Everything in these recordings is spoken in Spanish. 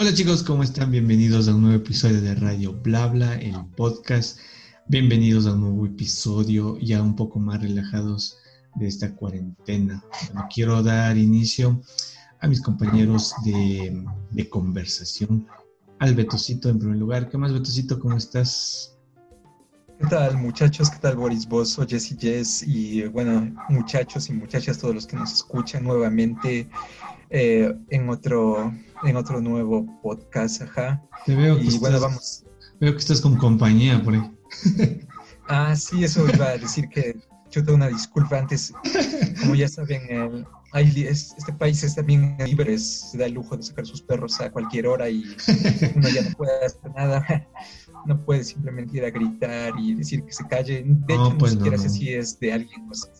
Hola chicos, ¿cómo están? Bienvenidos a un nuevo episodio de Radio Blabla, el podcast. Bienvenidos a un nuevo episodio ya un poco más relajados de esta cuarentena. quiero dar inicio a mis compañeros de, conversación. Al Betocito en primer lugar. ¿Qué más, Betocito? ¿Cómo estás? ¿Qué tal muchachos? ¿Qué tal Boris Vos, Jess y Jess? Y bueno, muchachos y muchachas, todos los que nos escuchan nuevamente eh, en, otro, en otro nuevo podcast, ajá. Te veo y bueno, vamos. Veo que estás con compañía por ahí. ah, sí, eso iba a decir que yo tengo una disculpa antes. Como ya saben, este país es también libre, se da el lujo de sacar sus perros a cualquier hora y uno ya no puede hacer nada. No puede simplemente ir a gritar y decir que se calle. De hecho, pues ni siquiera sé si es de alguien. Pues,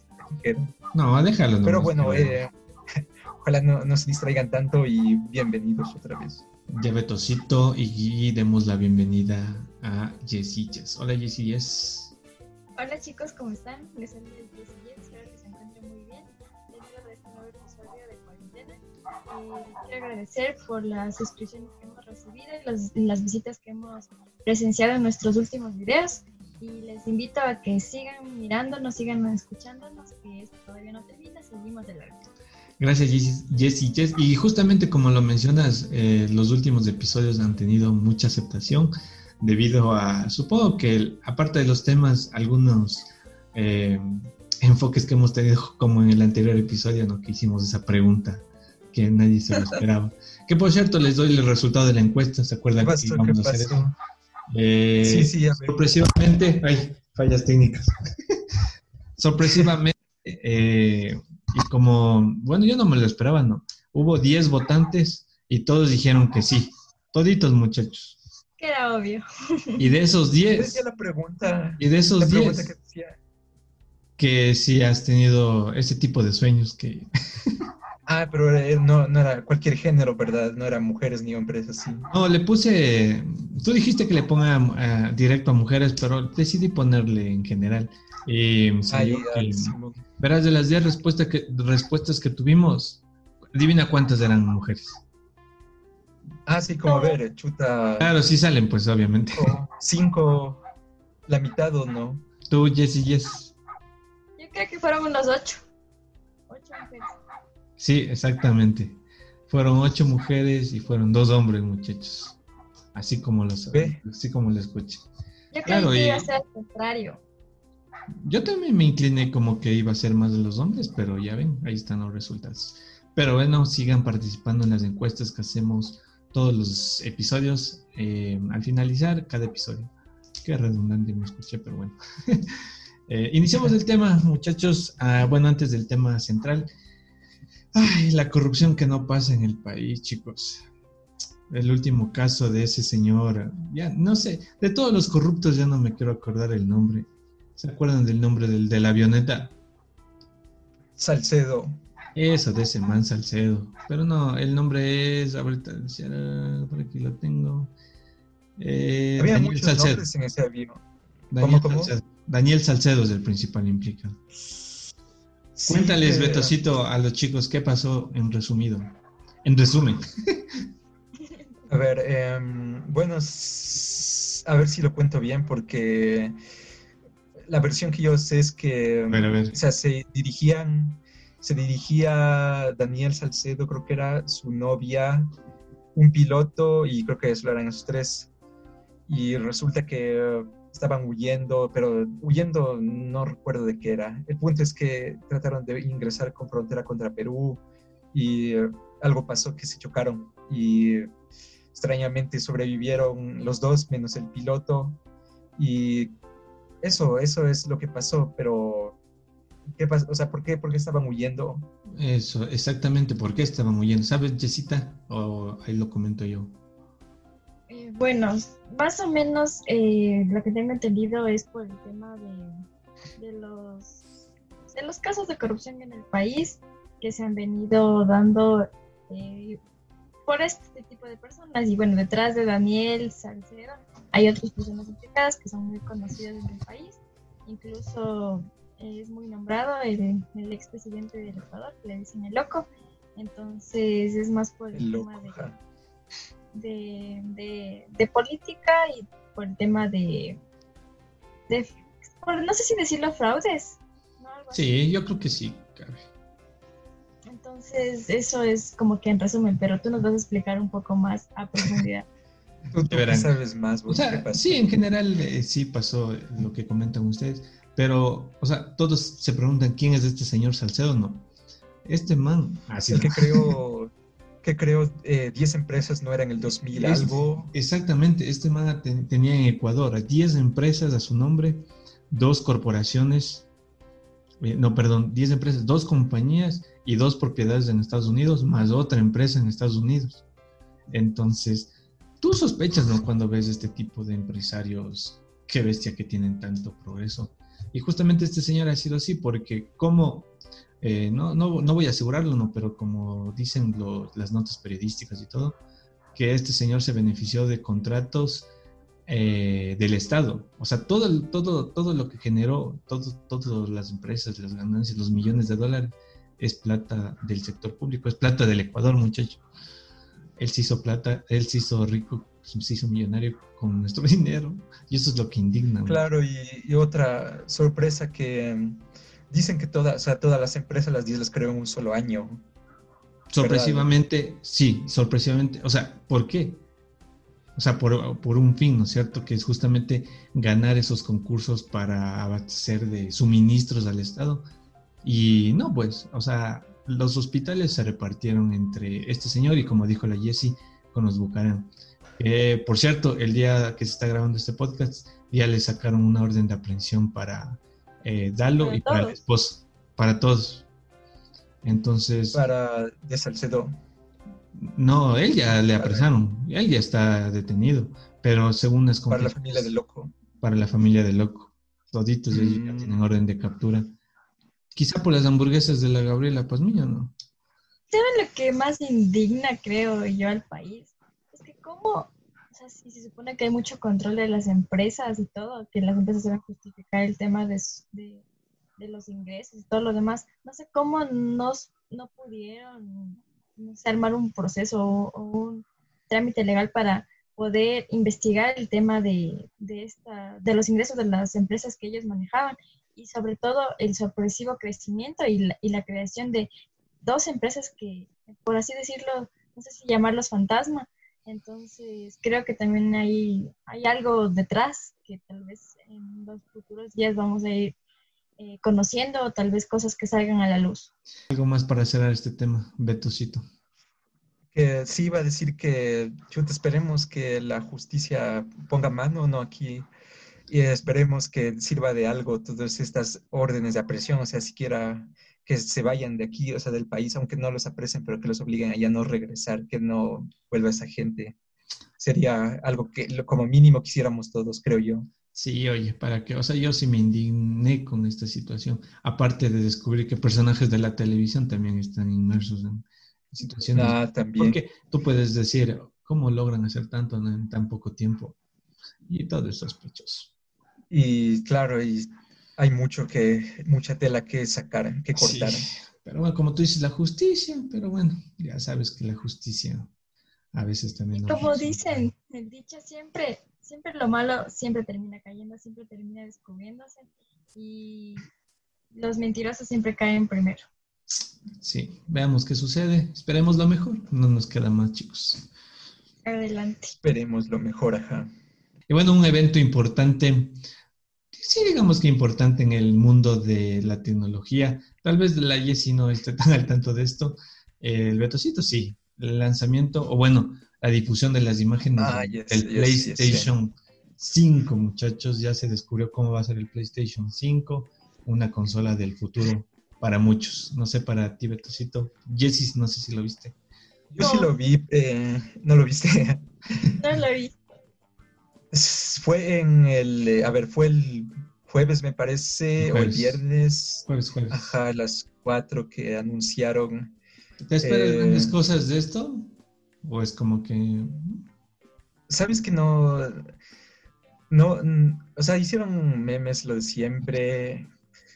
no, déjalo. Pero bueno, eh, ojalá no, se distraigan tanto y bienvenidos otra vez. Ya Betocito y demos la bienvenida a Jessichas. Hola Jessie Hola chicos, ¿cómo están? Les saludo Jessie espero que se encuentren muy bien. Bienvenidos a este nuevo episodio de cuarentena. Eh, quiero agradecer por las suscripciones que hemos recibido y las visitas que hemos presenciado en nuestros últimos videos. Y les invito a que sigan mirándonos, sigan escuchándonos, que esto todavía no termina, seguimos de largo. Gracias, Jessy. Jess. Y justamente como lo mencionas, eh, los últimos episodios han tenido mucha aceptación debido a, supongo que aparte de los temas, algunos eh, enfoques que hemos tenido, como en el anterior episodio, ¿no? que hicimos esa pregunta que nadie se lo esperaba. que por cierto, les doy el resultado de la encuesta, ¿se acuerdan que íbamos a hacer eso? Eh, sí, sí, ya sorpresivamente, hay fallas técnicas. sorpresivamente, eh, y como, bueno, yo no me lo esperaba, ¿no? Hubo 10 votantes y todos dijeron que sí. Toditos, muchachos. Que era obvio. Y de esos 10. la pregunta. Y de esos 10. Que, que si has tenido ese tipo de sueños que. Ah, pero eh, no, no era cualquier género, ¿verdad? No eran mujeres ni hombres así. No, le puse. Tú dijiste que le ponga eh, directo a mujeres, pero decidí ponerle en general. Y verás, de las 10 respuestas que, respuestas que tuvimos, adivina cuántas eran mujeres. Ah, sí, como ver, chuta. Claro, sí salen, pues, obviamente. Cinco, la mitad o no. Tú, Jessy, Yes. Yo creo que fueron unos ocho. Ocho mujeres. Sí, exactamente. Fueron ocho mujeres y fueron dos hombres, muchachos. Así como lo así como lo escuché. Yo creo que iba a ser al contrario. Yo también me incliné como que iba a ser más de los hombres, pero ya ven, ahí están los resultados. Pero bueno, sigan participando en las encuestas que hacemos todos los episodios eh, al finalizar cada episodio. Qué redundante me escuché, pero bueno. eh, iniciamos el tema, muchachos. Ah, bueno, antes del tema central. Ay, la corrupción que no pasa en el país, chicos. El último caso de ese señor, ya no sé, de todos los corruptos ya no me quiero acordar el nombre. ¿Se acuerdan del nombre del, de la avioneta? Salcedo. Eso, de ese man Salcedo. Pero no, el nombre es, ahorita, por aquí lo tengo. Eh, Había Daniel muchos Salcedo. nombres en ese avión. Daniel, ¿Cómo, Salcedo. Daniel Salcedo es el principal implicado. Cuéntales, Betocito, a los chicos qué pasó en resumido. En resumen. a ver, eh, bueno, a ver si lo cuento bien porque la versión que yo sé es que O sea, se dirigían, se dirigía Daniel Salcedo, creo que era su novia, un piloto y creo que eso eran esos tres. Y resulta que estaban huyendo, pero huyendo no recuerdo de qué era. El punto es que trataron de ingresar con frontera contra Perú y algo pasó que se chocaron y extrañamente sobrevivieron los dos menos el piloto y eso, eso es lo que pasó, pero ¿qué pasó? O sea, ¿por qué, ¿por qué estaban huyendo? Eso, exactamente, ¿por qué estaban huyendo? ¿Sabes, Jessita? O ahí lo comento yo. Eh, bueno, más o menos eh, lo que tengo entendido es por el tema de, de, los, de los casos de corrupción en el país que se han venido dando eh, por este tipo de personas. Y bueno, detrás de Daniel Salcedo hay otras personas implicadas que son muy conocidas en el país. Incluso es muy nombrado el, el expresidente del Ecuador, que le dicen el loco. Entonces es más por el, tema de, política y por el tema de, no sé si decirlo fraudes. Sí, yo creo que sí, Entonces, eso es como que en resumen, pero tú nos vas a explicar un poco más a profundidad. tú, sabes más. sí, en general eh, sí pasó lo que comentan ustedes, pero, o sea, todos se preguntan quién es este señor Salcedo, ¿no? Este man. Así el que creó que creo 10 eh, empresas, no era en el 2000 algo. Exactamente, este man tenía en Ecuador 10 empresas a su nombre, dos corporaciones, eh, no, perdón, 10 empresas, dos compañías y dos propiedades en Estados Unidos, más otra empresa en Estados Unidos. Entonces, tú sospechas, ¿no? Cuando ves este tipo de empresarios, qué bestia que tienen tanto progreso. Y justamente este señor ha sido así, porque como eh, no, no, no, voy a asegurarlo, no, pero como dicen las notas periodísticas y todo, que este señor se benefició de contratos eh, del Estado. O sea, todo, todo, todo lo que generó, todo, todas las empresas, las ganancias, los millones de dólares, es plata del sector público, es plata del Ecuador, muchacho. Él se hizo plata, él se hizo rico, se hizo millonario con nuestro dinero, y eso es lo que indigna. Claro, y otra sorpresa que Dicen que todas, o todas las empresas, las 10 las creó en un solo año. Sorpresivamente, sí, sorpresivamente. O sea, ¿por qué? O sea, por, un fin, ¿no es cierto? Que es justamente ganar esos concursos para abastecer de suministros al Estado. Y no, pues, o sea, los hospitales se repartieron entre este señor y como dijo la Jessie, con los Bucarán. por cierto, el día que se está grabando este podcast, ya le sacaron una orden de aprehensión para eh, Dalo y para el esposo, para todos. Entonces. Para de Salcedo. No, él ya le apresaron, él ya está detenido, pero según es como. Para la familia de Loco. Para la familia de Loco. Toditos ya mm. tienen orden de captura. Quizá por las hamburguesas de la Gabriela Pazmiño, ¿no? ¿Saben lo que más indigna, creo yo, al país? Es que cómo sea, si se supone que hay mucho control de las empresas y todo, que las empresas deben justificar el tema de, de, los ingresos y todo lo demás, no sé cómo nos, no pudieron armar un proceso o, un trámite legal para poder investigar el tema de, de, esta, de los ingresos de las empresas que ellos manejaban y sobre todo el sorpresivo crecimiento y la, y la creación de dos empresas que, por así decirlo, no sé si llamarlos fantasma, entonces, creo que también hay, hay algo detrás que tal vez en los futuros días vamos a ir eh, conociendo o tal vez cosas que salgan a la luz. Algo más para cerrar este tema, Betocito. Que sí, iba a decir que chuta, esperemos que la justicia ponga mano, ¿no? Aquí y esperemos que sirva de algo todas estas órdenes de apresión, o sea, siquiera que se vayan de aquí, o sea, del país, aunque no los apresen, pero que los obliguen a ya no regresar, que no vuelva esa gente. Sería algo que como mínimo quisiéramos todos, creo yo. Sí, oye, para que, o sea, yo sí me indigné con esta situación, aparte de descubrir que personajes de la televisión también están inmersos en situaciones. Ah, también. Porque tú puedes decir, ¿cómo logran hacer tanto en tan poco tiempo? Y todo es sospechoso. Y claro, y hay mucho que, mucha tela que sacar, que cortar. pero bueno, como tú dices, la justicia, pero bueno, ya sabes que la justicia a veces también... como dicen, el dicho siempre, siempre lo malo siempre termina cayendo, siempre termina descubriéndose y los mentirosos siempre caen primero. Sí, veamos qué sucede, esperemos lo mejor, no nos queda más chicos. Adelante. Esperemos lo mejor, ajá. Y bueno, un evento importante sí, digamos que importante en el mundo de la tecnología. Tal vez la Jessie no esté tan al tanto de esto. El Betocito sí, el lanzamiento, o bueno, la difusión de las imágenes ah, del PlayStation 5, muchachos. Ya se descubrió cómo va a ser el PlayStation 5, una consola del futuro para muchos. No sé, para ti, Betocito. Jessie, no sé si lo viste. Yo sí lo vi, eh, ¿no lo viste? No lo vi. Fue en el, eh, a ver, fue el jueves me parece, o el viernes. Jueves, jueves. Ajá, las cuatro que anunciaron. ¿Te esperas grandes eh, cosas de esto? ¿O es como que...? Sabes que no... No, o sea, hicieron memes lo de siempre.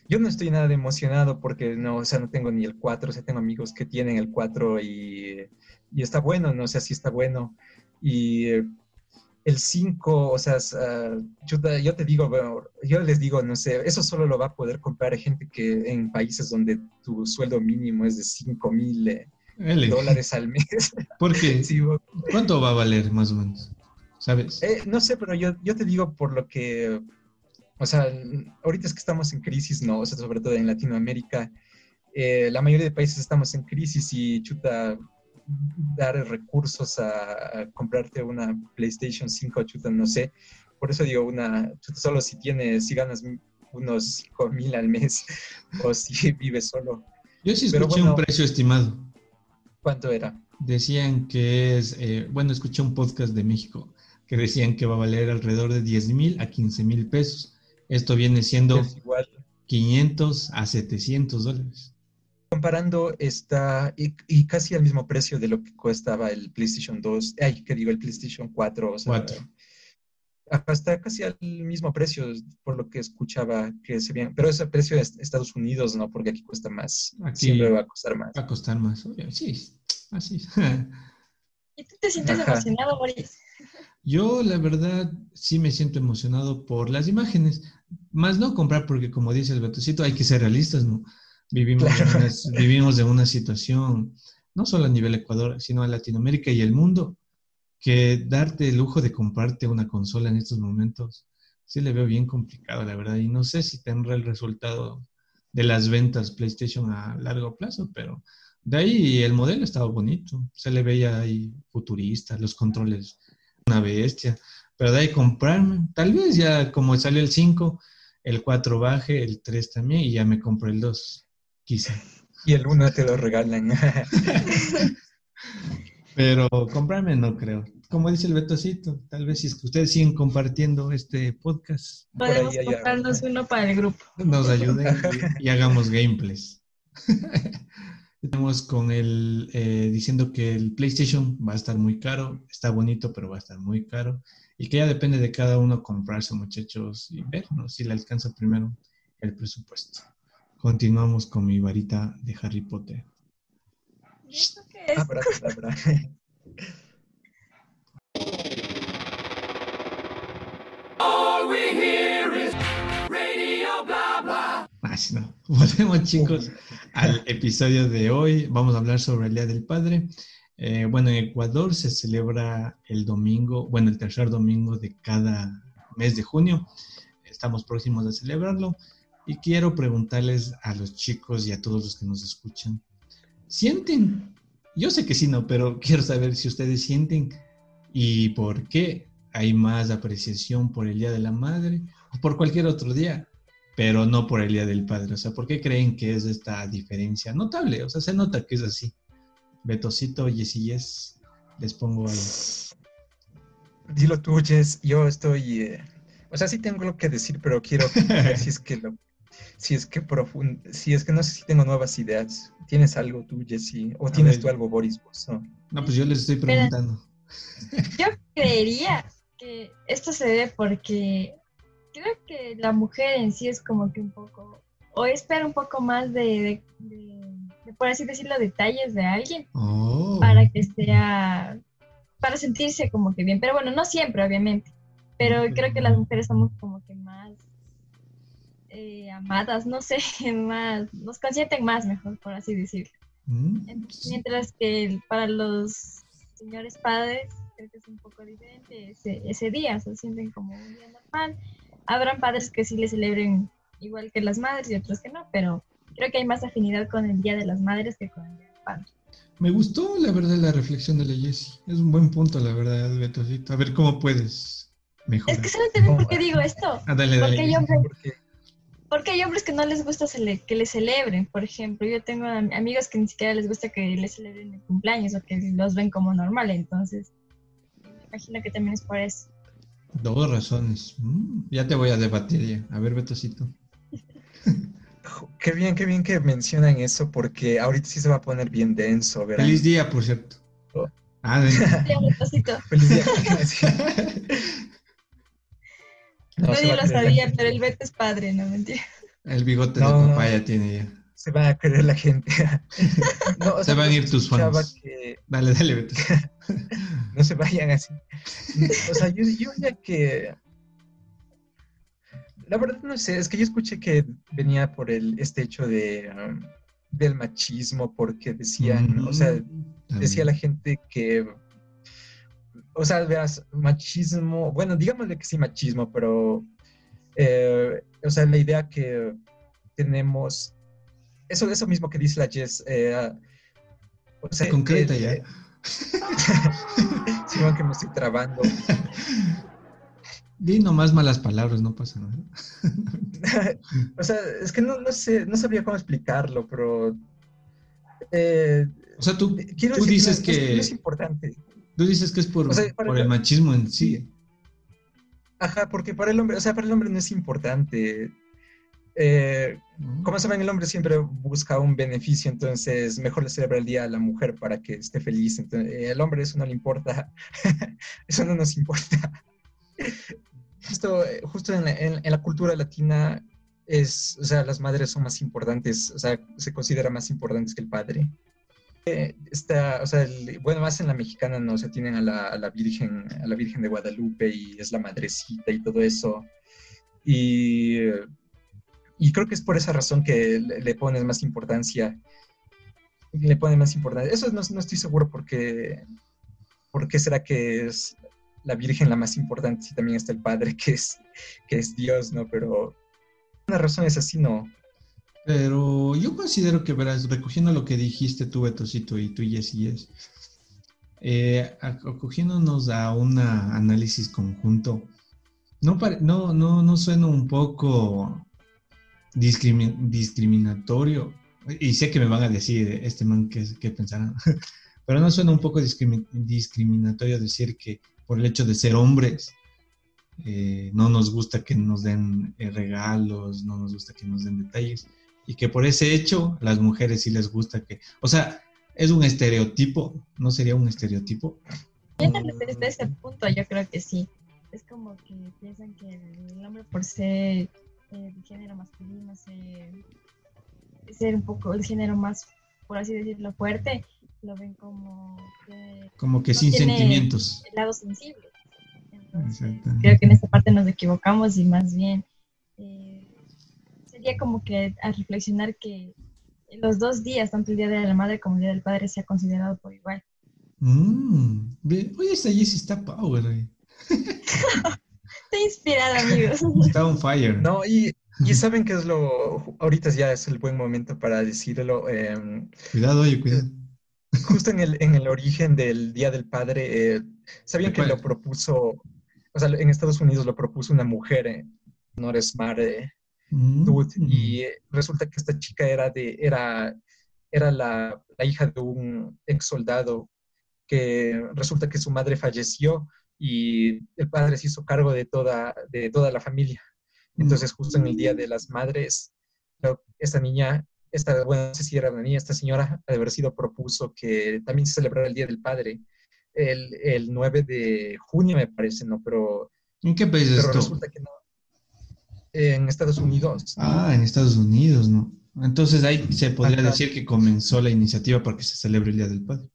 Yo no estoy nada emocionado porque no, o sea, no tengo ni el 4, o sea, tengo amigos que tienen el 4 y, y está bueno, no sé si está bueno Y el 5, o sea, yo, yo, te digo, yo les digo, no sé, eso solo lo va a poder comprar gente que en países donde tu sueldo mínimo es de 5 mil eh, dólares al mes. ¿Por qué? ¿Cuánto va a valer más o menos? ¿Sabes? Eh, no sé, pero yo, yo te digo por lo que, o sea, ahorita es que estamos en crisis, ¿no? O sea, sobre todo en Latinoamérica, eh, la mayoría de países estamos en crisis y chuta, dar recursos a, comprarte una PlayStation 5, chuta, no sé. Por eso digo, una, chuta, solo si tienes, si ganas unos 5 mil al mes o si vives solo. Yo sí escuché un precio estimado. ¿Cuánto era? Decían que es, eh, bueno, escuché un podcast de México que decían que va a valer alrededor de 10 mil a 15 mil pesos. Esto viene siendo igual. 500 a 700 dólares comparando está y, casi al mismo precio de lo que costaba el PlayStation 2, ay, que digo, el PlayStation 4, o sea, hasta casi al mismo precio, por lo que escuchaba que se bien, pero ese precio es Estados Unidos, ¿no? Porque aquí cuesta más, siempre va a costar más. Va a costar más, sí, así. ¿Y tú te sientes emocionado, Boris? Yo, la verdad, sí me siento emocionado por las imágenes, más no comprar, porque como dice el Betocito, hay que ser realistas, ¿no? Vivimos, una, vivimos de una situación, no solo a nivel Ecuador, sino a Latinoamérica y el mundo, que darte el lujo de comprarte una consola en estos momentos, sí le veo bien complicado, la verdad. Y no sé si tendrá el resultado de las ventas PlayStation a largo plazo, pero de ahí el modelo estaba bonito. Se le veía ahí futurista, los controles, una bestia. Pero de ahí comprarme, tal vez ya como sale el 5, el 4 baje, el 3 también, y ya me compro el 2. Quizá. Y el uno te lo regalan. Pero comprarme no creo. Como dice el Betocito, tal vez si es que ustedes siguen compartiendo este podcast. Podemos comprarnos uno para el grupo. Nos ayuden y, hagamos gameplays. Estamos con el eh, diciendo que el PlayStation va a estar muy caro, está bonito, pero va a estar muy caro. Y que ya depende de cada uno comprarse, muchachos, y ver si le alcanza primero el presupuesto. Continuamos con mi varita de Harry Potter. ¿Y esto qué es? Abra, abra. All we hear is radio bla bla. Ah, no. Volvemos chicos al episodio de hoy. Vamos a hablar sobre el Día del Padre. Eh, bueno, en Ecuador se celebra el domingo, bueno, el tercer domingo de cada mes de junio. Estamos próximos a celebrarlo. Y quiero preguntarles a los chicos y a todos los que nos escuchan, ¿sienten? Yo sé que sí, no, pero quiero saber si ustedes sienten y por qué hay más apreciación por el Día de la Madre o por cualquier otro día, pero no por el Día del Padre. O sea, ¿por qué creen que es esta diferencia notable? O sea, se nota que es así. Betocito, Yes y Yes, les pongo ahí. Dilo tú, Yes, yo estoy... Eh, o sea, sí tengo lo que decir, pero quiero ver si es que lo si es que si es que no sé si tengo nuevas ideas. ¿Tienes algo tú, Jessy? ¿O tienes tú algo, Boris? no? no, pues yo les estoy preguntando. yo creería que esto se debe porque creo que la mujer en sí es como que un poco, o espera un poco más de, por así decirlo, detalles de alguien oh. para que sea, para sentirse como que bien. Pero bueno, no siempre, obviamente. Pero creo que las mujeres somos como eh, amadas, no sé, más, nos consienten más, mejor, por así decirlo. Mm, mientras que para los señores padres, creo que es un poco diferente ese, ese día, se sienten como un día normal. Habrán padres que sí le celebren igual que las madres y otros que no, pero creo que hay más afinidad con el Día de las Madres que con el Día del Padre. Me gustó, la verdad, la reflexión de la Jessie. Es un buen punto, la verdad, Betocito. A ver cómo puedes mejorar. Es que ¿sabes también por qué digo esto? Ah, dale, dale. Porque yo porque hay hombres que no les gusta que les celebren, por ejemplo. Yo tengo amigos que ni siquiera les gusta que les celebren el cumpleaños o que los ven como normal, entonces me imagino que también es por eso. Dos razones. Mm, ya te voy a debatir ya. A ver, Betocito. qué bien, qué bien que mencionan eso, porque ahorita sí se va a poner bien denso, ¿verdad? Feliz día, por cierto. Oh. Ah, de... Feliz día. No, Nadie lo sabía, pero el Beto es padre, no mentira. El bigote de papaya tiene ya. Se va a creer la gente. se van a ir tus fans. Dale, dale, Beto. no se vayan así. O sea, yo, yo diría que la verdad no sé, es que yo escuché que venía por el, este hecho de, um, del machismo, porque decían, o sea, mm, decía la gente que, o sea, veas, machismo, bueno, digámosle que sí machismo, pero, eh, o sea, la idea que tenemos, eso, eso mismo que dice la Jess, eh, o sea, concreta ya. sí, que me estoy trabando. Di nomás malas palabras, no pasa nada. o sea, es que no, no, sé, no sabría cómo explicarlo, pero... Eh, o sea, tú, tú dices que... es, importante. Tú dices que es por, por el machismo en sí. Ajá, porque para el hombre, o sea, para el hombre no es importante. Eh, como saben, el hombre siempre busca un beneficio, entonces mejor le celebra el día a la mujer para que esté feliz. Entonces, el hombre eso no le importa, eso no nos importa justo, eh, justo en, la, cultura latina es, o sea, las madres son más importantes, o sea, se considera más importantes que el padre. Eh, está, o sea, bueno, más en la mexicana, ¿no? O sea, tienen a la, Virgen, a la Virgen de Guadalupe y es la madrecita y todo eso. Y, y creo que es por esa razón que le, le pones más importancia. Le ponen más importancia. Eso no, no estoy seguro porque, ¿por qué será que es la Virgen la más importante y también está el Padre que es, que es Dios, ¿no? Pero una razón es así, ¿no? Pero yo considero que, verás, recogiendo lo que dijiste tú, Betosito, y tú, Yes Yes, eh, acogiéndonos a un análisis conjunto, no, no, no, no suena un poco discriminatorio, y sé que me van a decir este man que, que pensarán, pero no suena un poco discriminatorio decir que por el hecho de ser hombres, eh, no nos gusta que nos den eh, regalos, no nos gusta que nos den detalles, y que por ese hecho las mujeres sí les gusta que, o sea, es un estereotipo, ¿no sería un estereotipo? Desde ese punto yo creo que sí. Es como que piensan que el hombre por ser eh, el género masculino, ser, ser un poco el género más, por así decirlo, fuerte, lo ven como que, como que sin sentimientos. El lado sensible. creo que en esta parte nos equivocamos y más bien eh, sería como que a reflexionar que los dos días, tanto el Día de la Madre como el Día del Padre, sea considerado por igual. Mm, oye, esta Jessie está power. Estoy inspirada, amigos. Está on fire. No, y, y saben que es lo. Ahorita ya es el buen momento para decirlo. Em, cuidado, oye, cuidado justo en el, en el origen del Día del Padre, eh, ¿sabían que lo propuso, o sea, en Estados Unidos lo propuso una mujer, eh, no eres madre, mm. y eh, resulta que esta chica era, de, era, era la, la, hija de un ex soldado que resulta que su madre falleció y el padre se hizo cargo de toda, de toda la familia. Entonces, justo en el Día de las Madres, esta niña esta, bueno, no sé si era una niña, esta señora, de haber sido propuso que también se celebrara el Día del Padre el, el 9 de junio, me parece, ¿no? Pero... ¿En qué país pero resulta que no. En Estados Unidos. Ah, en Estados Unidos, ¿no? Entonces ahí se podría decir que comenzó la iniciativa para que se celebre el Día del Padre.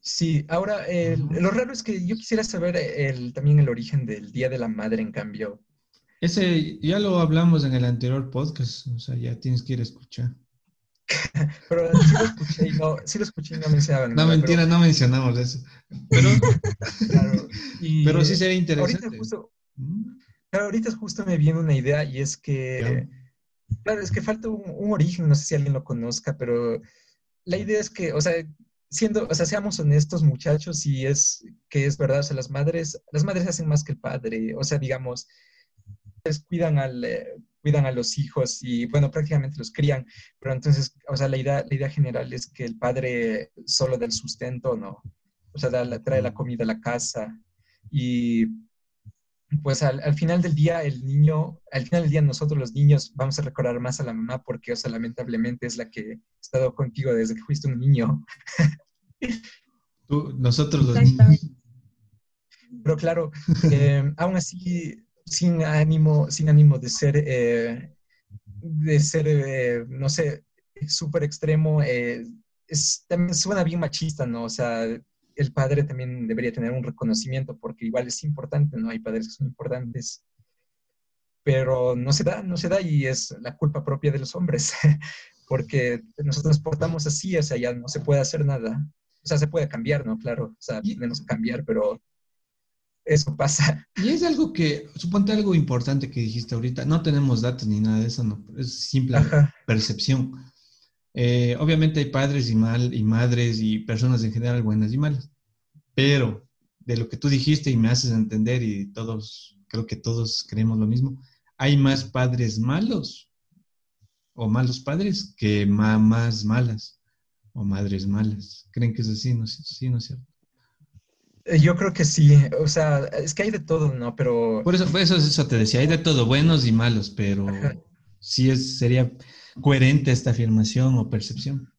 Sí, ahora lo raro es que yo quisiera saber el, también el origen del Día de la Madre, en cambio. Ese ya lo hablamos en el anterior podcast, o sea, ya tienes que ir a escuchar. pero sí lo escuché y no, sí lo escuché y no mencionaban. No, mentira, no mencionamos eso. Pero, claro, pero sí sería interesante. Ahorita justo, mm. Ahorita justo me viene una idea y es que, claro, es que falta un, un, origen, no sé si alguien lo conozca, pero la idea es que, o sea, siendo, o sea, seamos honestos muchachos y es que es verdad, o sea, las madres, las madres hacen más que el padre, o sea, digamos, cuidan, al, eh, cuidan a los hijos y, bueno, prácticamente los crían, pero entonces, o sea, la idea, la idea general es que el padre solo da el sustento, ¿no? O sea, trae la comida a la casa y pues al, al, final del día el niño, al final del día nosotros los niños vamos a recordar más a la mamá porque, o sea, lamentablemente es la que ha estado contigo desde que fuiste un niño. Tú, nosotros los niños. Pero claro, eh, aún así sin ánimo, sin ánimo de ser, eh, de ser eh, no sé, súper extremo, eh, es, también suena bien machista, ¿no? O sea, el padre también debería tener un reconocimiento porque igual es importante, ¿no? Hay padres que son importantes, pero no se da, no se da y es la culpa propia de los hombres, porque nosotros nos portamos así, o sea, ya no se puede hacer nada. O sea, se puede cambiar, ¿no? Claro, o sea, tenemos que cambiar, pero eso pasa. Y es algo que, suponte algo importante que dijiste ahorita, no tenemos datos ni nada de eso, no, es simple percepción. Eh, obviamente hay padres y, mal, y madres y personas en general buenas y malas, pero de lo que tú dijiste y me haces entender y todos, creo que todos creemos lo mismo, hay más padres malos o malos padres que mamás malas o madres malas. ¿Creen que es así? No, sí, no es cierto. Eh, yo creo que sí, o sea, es que hay de todo, ¿no? Pero... Por eso, por eso, eso te decía, hay de todo, buenos y malos, pero sí es, sería coherente esta afirmación o percepción.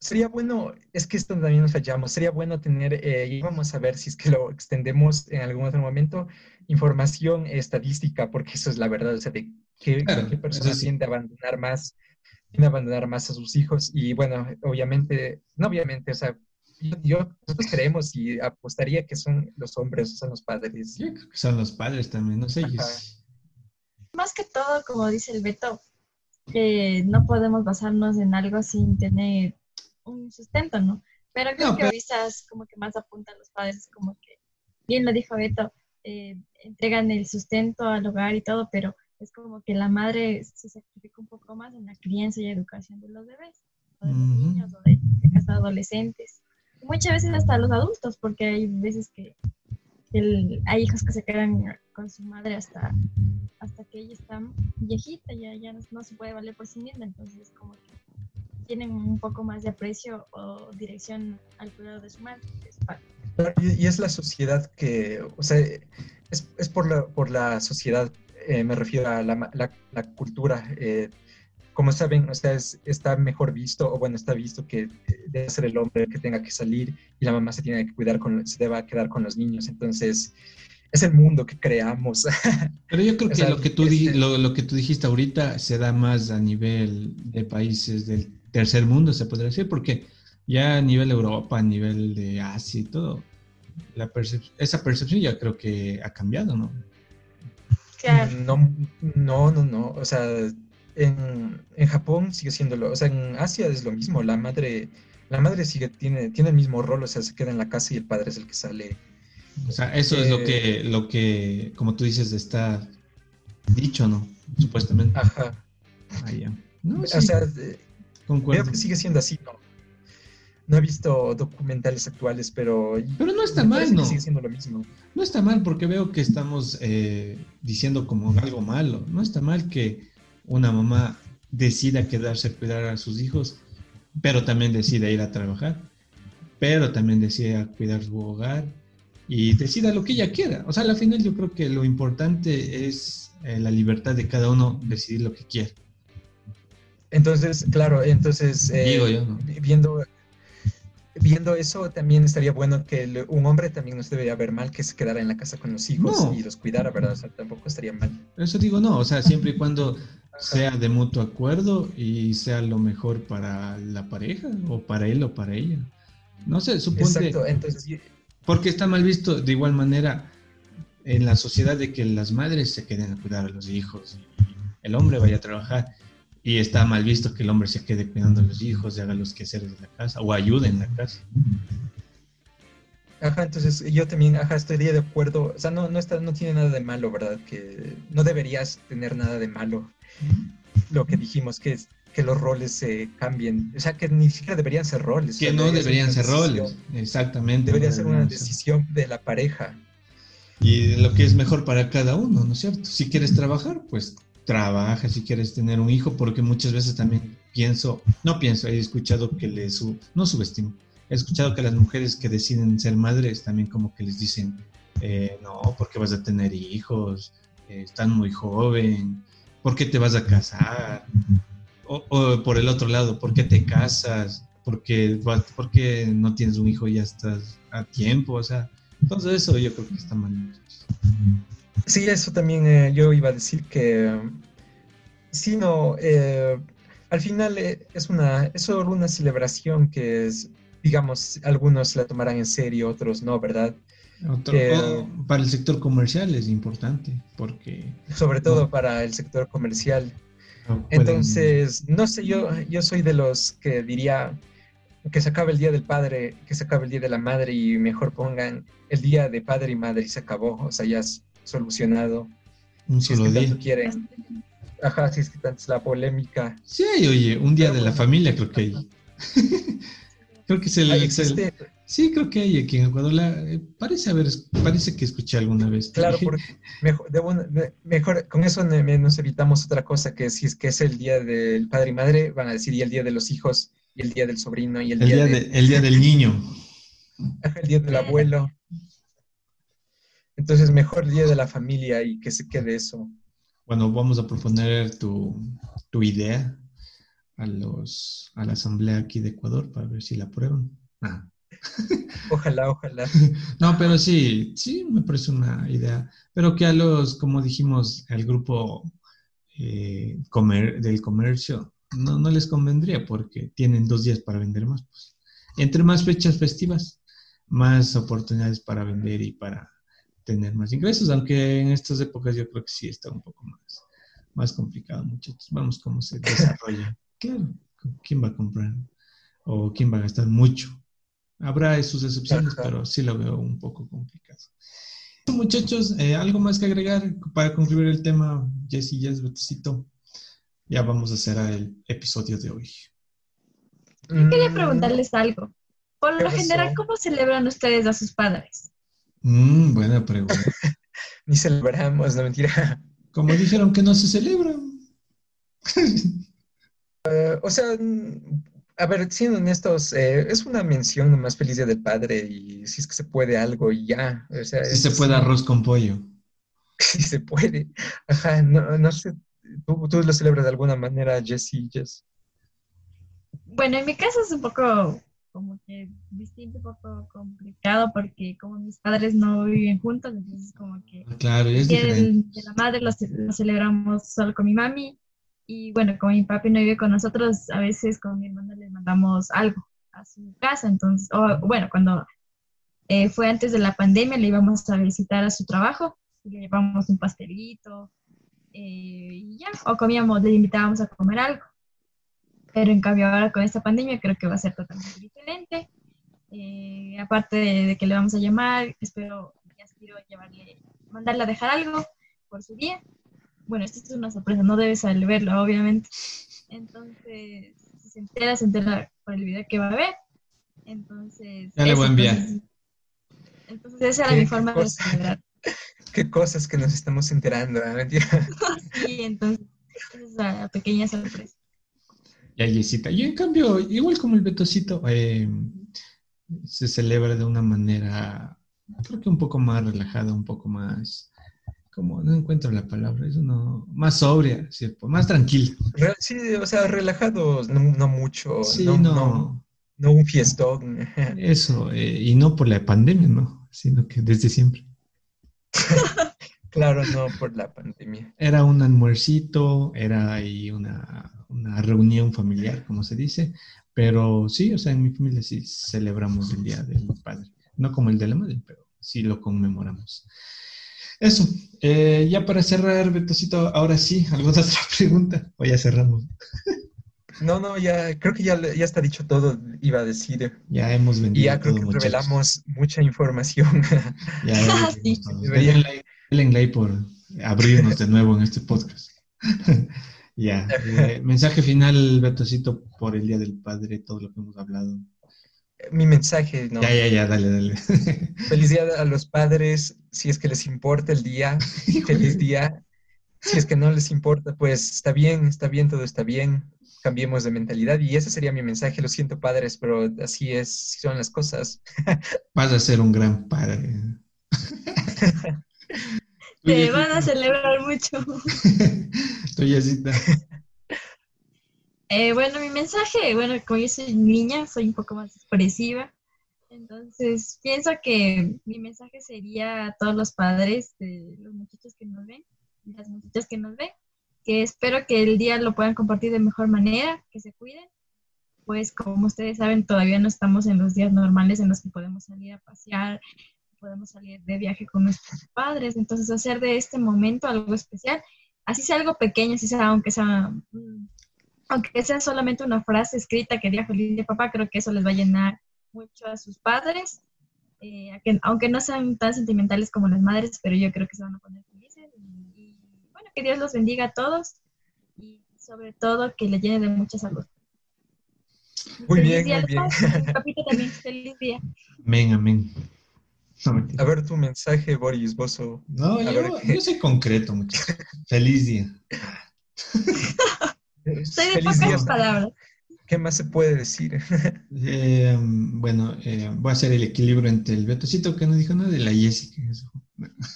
Sería bueno, es que esto también nos fallamos, sería bueno tener, eh, y vamos a ver si es que lo extendemos en algún otro momento, información estadística, porque eso es la verdad, o sea, de qué, qué persona tiende a abandonar más, tiende a abandonar más a sus hijos, y bueno, obviamente, no obviamente, o sea, yo, nosotros creemos y apostaría que son los hombres, son los padres. Yo creo que son los padres también, no sé. Más que todo, como dice el Beto, que no podemos basarnos en algo sin tener un sustento, ¿no? Pero creo que quizás como que más apuntan los padres, como que, bien lo dijo Beto, eh, entregan el sustento al hogar y todo, pero es como que la madre se sacrifica un poco más en la crianza y educación de los bebés, o de los niños, o de, de los adolescentes muchas veces hasta los adultos, porque hay veces que hay hijos que se quedan con su madre hasta, hasta que ella está viejita, ya, ya no, se puede valer por sí misma, entonces como que tienen un poco más de aprecio o dirección al cuidado de su madre. Y, es la sociedad que, o sea, es, es por, la, por la sociedad, eh, me refiero a la, la, la cultura. Eh, como saben, o sea, está mejor visto, o bueno, está visto que debe ser el hombre que tenga que salir y la mamá se tiene que cuidar, con, se debe quedar con los niños. Entonces, es el mundo que creamos. Pero yo creo que, lo, que tú lo, que tú dijiste ahorita se da más a nivel de países del tercer mundo, se podría decir, porque ya a nivel Europa, a nivel de Asia y todo, la esa percepción ya creo que ha cambiado, ¿no? No, no, no, no. O sea, en, en, Japón sigue siendo lo, o sea, en Asia es lo mismo, la madre, la madre sigue, tiene, tiene el mismo rol, o sea, se queda en la casa y el padre es el que sale. O sea, eso es lo que, lo que, como tú dices, está dicho, ¿no? Supuestamente. Ajá. Ah, no, O sea, creo que sigue siendo así, ¿no? No he visto documentales actuales, pero... Pero no está mal, ¿no? Sigue siendo lo mismo. No está mal porque veo que estamos eh, diciendo como algo malo. No está mal que una mamá decida quedarse a cuidar a sus hijos, pero también decide ir a trabajar, pero también decide cuidar su hogar y decida lo que ella quiera. O sea, al final yo creo que lo importante es eh, la libertad de cada uno decidir lo que quiere. Entonces, claro, entonces, eh, viendo viendo eso, también estaría bueno que un hombre también no se debería ver mal que se quedara en la casa con los hijos y los cuidara, ¿verdad? O sea, tampoco estaría mal. Eso digo, no, o sea, siempre y cuando sea de mutuo acuerdo y sea lo mejor para la pareja o para él o para ella. No sé, supongo. Exacto, entonces... Porque está mal visto de igual manera en la sociedad de que las madres se queden a cuidar a los hijos y el hombre vaya a trabajar y está mal visto que el hombre se quede cuidando a los hijos y haga los quehaceres de la casa o ayude en la casa. Ajá, entonces yo también, ajá, estaría de acuerdo, o sea, no, no, está, no tiene nada de malo, ¿verdad? Que no deberías tener nada de malo. Lo que dijimos, que, que los roles se cambien, o sea, que ni siquiera deberían ser roles. Que no deberían ser roles, exactamente. Debería ser una decisión de la pareja. Y lo que es mejor para cada uno, ¿no es cierto? Si quieres trabajar, pues trabaja, si quieres tener un hijo, porque muchas veces también pienso, no pienso, he escuchado que les, su, no subestimo, he escuchado que las mujeres que deciden ser madres también como que les dicen, eh, no, porque vas a tener hijos, eh, están muy joven, ¿por qué te vas a casar? O, por el otro lado, ¿por qué te casas? ¿Por qué, no tienes un hijo y ya estás a tiempo? O sea, todo eso yo creo que está mal. Sí, eso también eh, yo iba a decir que sí, no, eh, al final eh, es una es solo una celebración que es digamos, algunos la tomarán en serio, otros no, ¿verdad? para el sector comercial es importante, porque... Sobre todo para el sector comercial. Entonces, no sé, yo, yo soy de los que diría que se acabe el Día del Padre, que se acabe el Día de la Madre y mejor pongan el Día de Padre y Madre y se acabó, o sea, ya es solucionado. Un solo si día. quieren. Ajá, si es que tanto es la polémica. Sí, oye, un Día de la Familia creo que hay. creo que es el, Sí, creo que hay aquí en Ecuador. Eh, parece haber, parece que escuché alguna vez. Claro, porque mejor, con eso nos evitamos otra cosa, que si es que es el día del padre y madre, van a decir y el día de los hijos, y el día del sobrino, y el, día, el día del niño. el día del abuelo. Entonces, mejor día de la familia y que se quede eso. Bueno, vamos a proponer tu, tu idea a, los, a la asamblea aquí de Ecuador para ver si la aprueban. Ah. Ojalá, ojalá. No, pero sí, sí, me parece una idea. Pero que a los, como dijimos, al grupo eh, comer, del comercio, no, no les convendría porque tienen dos días para vender más. Pues. Entre más fechas festivas, más oportunidades para vender y para tener más ingresos, aunque en estas épocas yo creo que sí está un poco más, más complicado, muchachos. Vamos cómo se desarrolla. Claro, ¿quién va a comprar? ¿O quién va a gastar mucho? Habrá sus excepciones, pero sí lo veo un poco complicado. Muchachos, eh, ¿algo más que agregar para concluir el tema? Jessy, Jess, Betecito. Ya vamos a cerrar el episodio de hoy. Yo quería preguntarles algo. Por lo general, ¿cómo celebran ustedes a sus padres? Mm, buena pregunta. Ni celebramos, no mentira. Como dijeron que no se celebra. O sea, a ver, siendo honestos, eh, es una mención nomás feliz día del padre y si es que se puede algo y ya. O sea, si se puede arroz con pollo. Si se puede. Ajá, no, no sé. ¿Tú, ¿Tú, lo celebras de alguna manera, Jessie? Jess? Bueno, en mi caso es un poco como que distinto, un poco complicado porque como mis padres no viven juntos, entonces como que... Claro, es diferente. de la madre lo, lo celebramos solo con mi mami y bueno, como mi papi no vive con nosotros, a veces con mi hermana le mandamos algo a su casa. Entonces, o, bueno, cuando eh, fue antes de la pandemia, le íbamos a visitar a su trabajo, le llevamos un pastelito eh, y ya, o comíamos, le invitábamos a comer algo. Pero en cambio ahora con esta pandemia creo que va a ser totalmente diferente. Eh, aparte de, que le vamos a llamar, espero, ya quiero llevarle, mandarle a dejar algo por su día bueno, esto es una sorpresa, no debes verlo, obviamente. Entonces, si se entera, se entera por el video que va a ver. Entonces... Ya le voy a enviar. Entonces, esa era mi forma de celebrar. Qué cosas que nos estamos enterando, ¿eh? sí, entonces, esa es la pequeña sorpresa. Yesita. Yo, en cambio, igual como el Betocito, eh, se celebra de una manera, creo que un poco más relajada, un poco más como no encuentro la palabra, eso no, más sobria, ¿cierto? más tranquila. Sí, o sea, relajados, no, mucho, sí, no, no, no, un fiestón. Eso, eh, y no por la pandemia, ¿no? Sino que desde siempre. claro, no por la pandemia. Era un almuercito, era ahí una, una reunión familiar, como se dice, pero sí, o sea, en mi familia sí celebramos el Día del Padre, no como el de la Madre, pero sí lo conmemoramos. Eso, eh, ya para cerrar, Betocito, ahora sí, ¿alguna otra pregunta? O ya cerramos. No, no, ya creo que ya, ya está dicho todo, iba a decir. Ya hemos vendido. Y ya creo que revelamos mucha información. Ya sí. Denle like, por abrirnos de nuevo en este podcast. ya. Eh, mensaje final, Betocito, por el Día del Padre, todo lo que hemos hablado mi mensaje, ¿no? Ya, ya, ya, dale, dale. Feliz día a los padres, si es que les importa el día, feliz día. Si es que no les importa, pues está bien, está bien, todo está bien. Cambiemos de mentalidad y ese sería mi mensaje. Lo siento, padres, pero así es, son las cosas. Vas a ser un gran padre. Te van a celebrar mucho. Estoy así. Eh, bueno, mi mensaje, bueno, como yo soy niña, soy un poco más expresiva. Entonces, pienso que mi mensaje sería a todos los padres de los muchachos que nos ven, las muchachas que nos ven, que espero que el día lo puedan compartir de mejor manera, que se cuiden, pues como ustedes saben, todavía no estamos en los días normales en los que podemos salir a pasear, podemos salir de viaje con nuestros padres, entonces hacer de este momento algo especial, así sea algo pequeño, así sea aunque sea mm, aunque sea solamente una frase escrita que diga feliz de papá, creo que eso les va a llenar mucho a sus padres, eh, aunque no sean tan sentimentales como las madres, pero yo creo que se van a poner felices. Y, bueno, que Dios los bendiga a todos y sobre todo que le llene de mucha salud. Muy bien, muy bien. Papito también, feliz día. Amén, amén. A ver tu mensaje, Boris Bozo. No, yo, soy concreto, muchachos. Feliz día. Soy de pocas palabras. ¿Qué más se puede decir? Eh, bueno, eh, voy a hacer el equilibrio entre el Betocito que no dijo nada de la Jessica.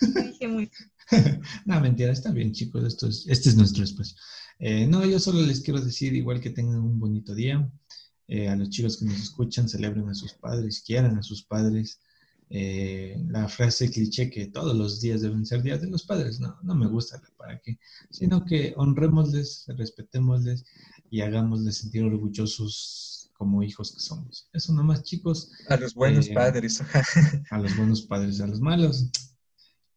Dije muy. no, mentira, está bien, chicos. Esto es, este es nuestro espacio. Eh, no, yo solo les quiero decir, igual que tengan un bonito día. a los chicos que nos escuchan, celebren a sus padres, quieran a sus padres. La frase cliché que todos los días deben ser días de los padres, no, no me gusta para qué, sino que honrémosles, respetémosles y hagámosles sentir orgullosos como hijos que somos. Eso nomás, chicos. A los buenos eh, padres. a los buenos padres, a los malos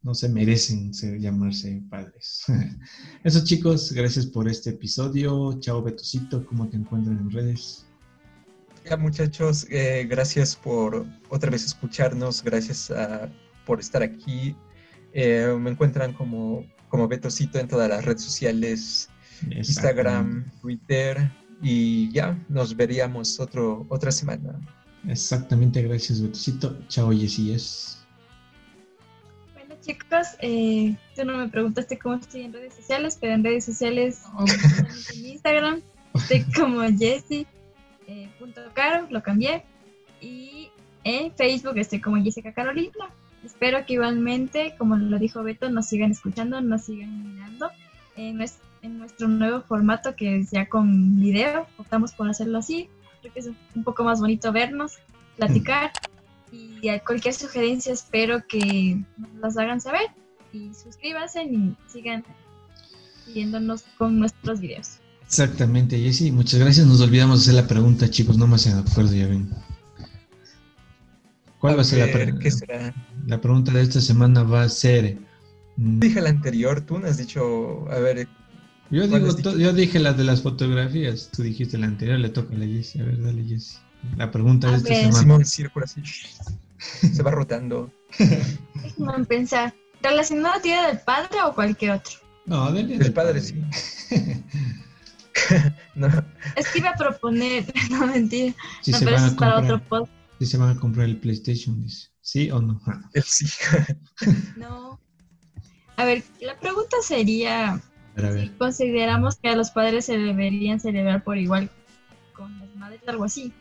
no se merecen ser, llamarse padres. Eso chicos, gracias por este episodio. Chao Betocito, ¿cómo te encuentran en redes? Ya muchachos, eh, gracias por otra vez escucharnos, gracias por estar aquí. Eh, me encuentran como, como Betocito en todas las redes sociales, Instagram, Twitter y ya nos veríamos otro, otra semana. Exactamente, gracias Betocito. Chao Jessy. Bueno chicos, eh, tú no me preguntaste cómo estoy en redes sociales, pero en redes sociales, oh. en Instagram, estoy como Jessie. Eh, caro, lo cambié. Y en Facebook estoy como Jessica Carolina. Espero que igualmente, como lo dijo Beto, nos sigan escuchando, nos sigan mirando. En nuestro en nuestro nuevo formato que es ya con video. Optamos por hacerlo así. Creo que es un poco más bonito vernos, platicar. Y cualquier sugerencia espero que nos las hagan saber. Y suscríbanse y sigan siguiéndonos con nuestros videos. Exactamente, Jessy. Muchas gracias. Nos olvidamos de hacer la pregunta, chicos. No me hacen acuerdo, ya ven. ¿Cuál va a ser la pregunta? La pregunta de esta semana va a ser. Mm, Dije la anterior, tú no has dicho, a ver, yo, digo, yo dije la de las fotografías, tú dijiste la anterior, le toca a la Jessie. A ver, dale Jessie. La pregunta de esta semana. Simón círculo así. Se va rotando. Déjame pensar. ¿Relacionado a Día del Padre o cualquier otro? No, del Día del, Padre, sí. no. Es que iba a proponer, no mentira. Si se van a comprar, para otro post. Si se van a comprar el PlayStation, dice. ¿Sí o no? Sí. no. A ver, la pregunta sería consideramos que a los padres se deberían celebrar por igual con las madres, algo así.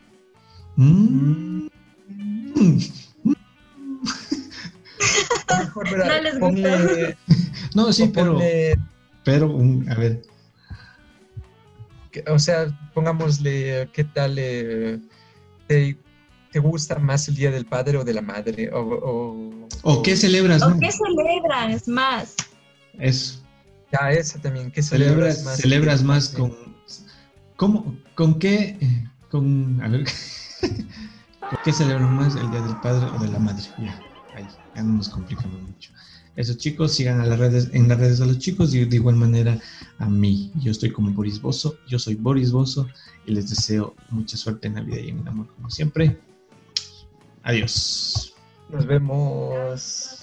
Mm. no, sí, pero, pero, a ver. O sea, pongámosle, ¿qué tal eh, te, gusta más el Día del Padre o de la Madre? ¿O, o, qué celebras? ¿O qué celebras más? Eso. Ya, esa también, ¿qué celebras, más? Celebras más con... ¿Cómo? ¿Con qué? Con... A ver... ¿Con qué celebran más el Día del Padre o de la Madre? Ya, ahí, ya no nos complicamos mucho. Esos chicos sigan a las redes, en las redes a los chicos y de igual manera a mí. Yo estoy como Boris Bozo, yo soy Boris Bozo y les deseo mucha suerte en la vida y en el amor como siempre. Adiós. Nos vemos.